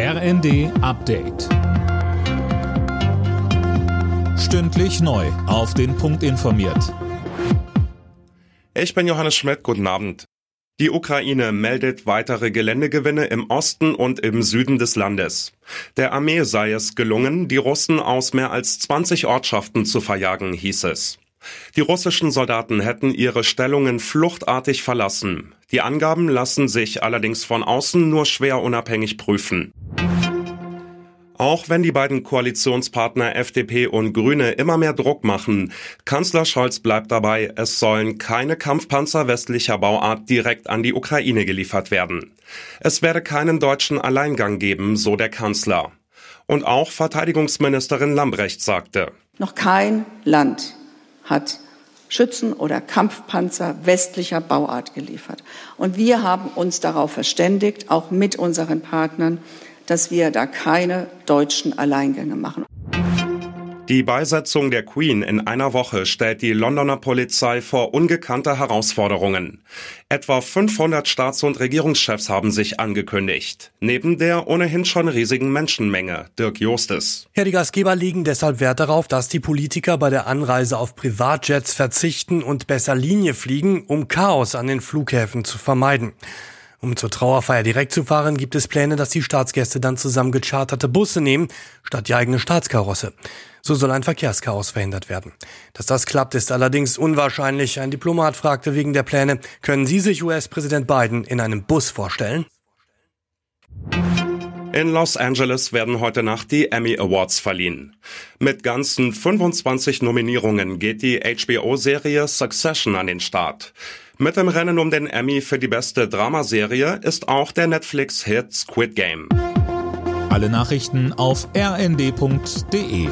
RND Update. Stündlich neu. Auf den Punkt informiert. Ich bin Johannes Schmidt. Guten Abend. Die Ukraine meldet weitere Geländegewinne im Osten und im Süden des Landes. Der Armee sei es gelungen, die Russen aus mehr als 20 Ortschaften zu verjagen, hieß es. Die russischen Soldaten hätten ihre Stellungen fluchtartig verlassen. Die Angaben lassen sich allerdings von außen nur schwer unabhängig prüfen. Auch wenn die beiden Koalitionspartner FDP und Grüne immer mehr Druck machen, Kanzler Scholz bleibt dabei, es sollen keine Kampfpanzer westlicher Bauart direkt an die Ukraine geliefert werden. Es werde keinen deutschen Alleingang geben, so der Kanzler. Und auch Verteidigungsministerin Lambrecht sagte, Noch kein Land hat Schützen oder Kampfpanzer westlicher Bauart geliefert. Und wir haben uns darauf verständigt, auch mit unseren Partnern, dass wir da keine deutschen Alleingänge machen. Die Beisetzung der Queen in einer Woche stellt die Londoner Polizei vor ungekannte Herausforderungen. Etwa 500 Staats- und Regierungschefs haben sich angekündigt. Neben der ohnehin schon riesigen Menschenmenge. Dirk Jostes. Ja, die Gastgeber legen deshalb Wert darauf, dass die Politiker bei der Anreise auf Privatjets verzichten und besser Linie fliegen, um Chaos an den Flughäfen zu vermeiden. Um zur Trauerfeier direkt zu fahren, gibt es Pläne, dass die Staatsgäste dann zusammen gecharterte Busse nehmen, statt die eigene Staatskarosse. So soll ein Verkehrschaos verhindert werden. Dass das klappt, ist allerdings unwahrscheinlich. Ein Diplomat fragte wegen der Pläne, können Sie sich US-Präsident Biden in einem Bus vorstellen? In Los Angeles werden heute Nacht die Emmy Awards verliehen. Mit ganzen 25 Nominierungen geht die HBO-Serie Succession an den Start. Mit dem Rennen um den Emmy für die beste Dramaserie ist auch der Netflix-Hit Squid Game. Alle Nachrichten auf rnd.de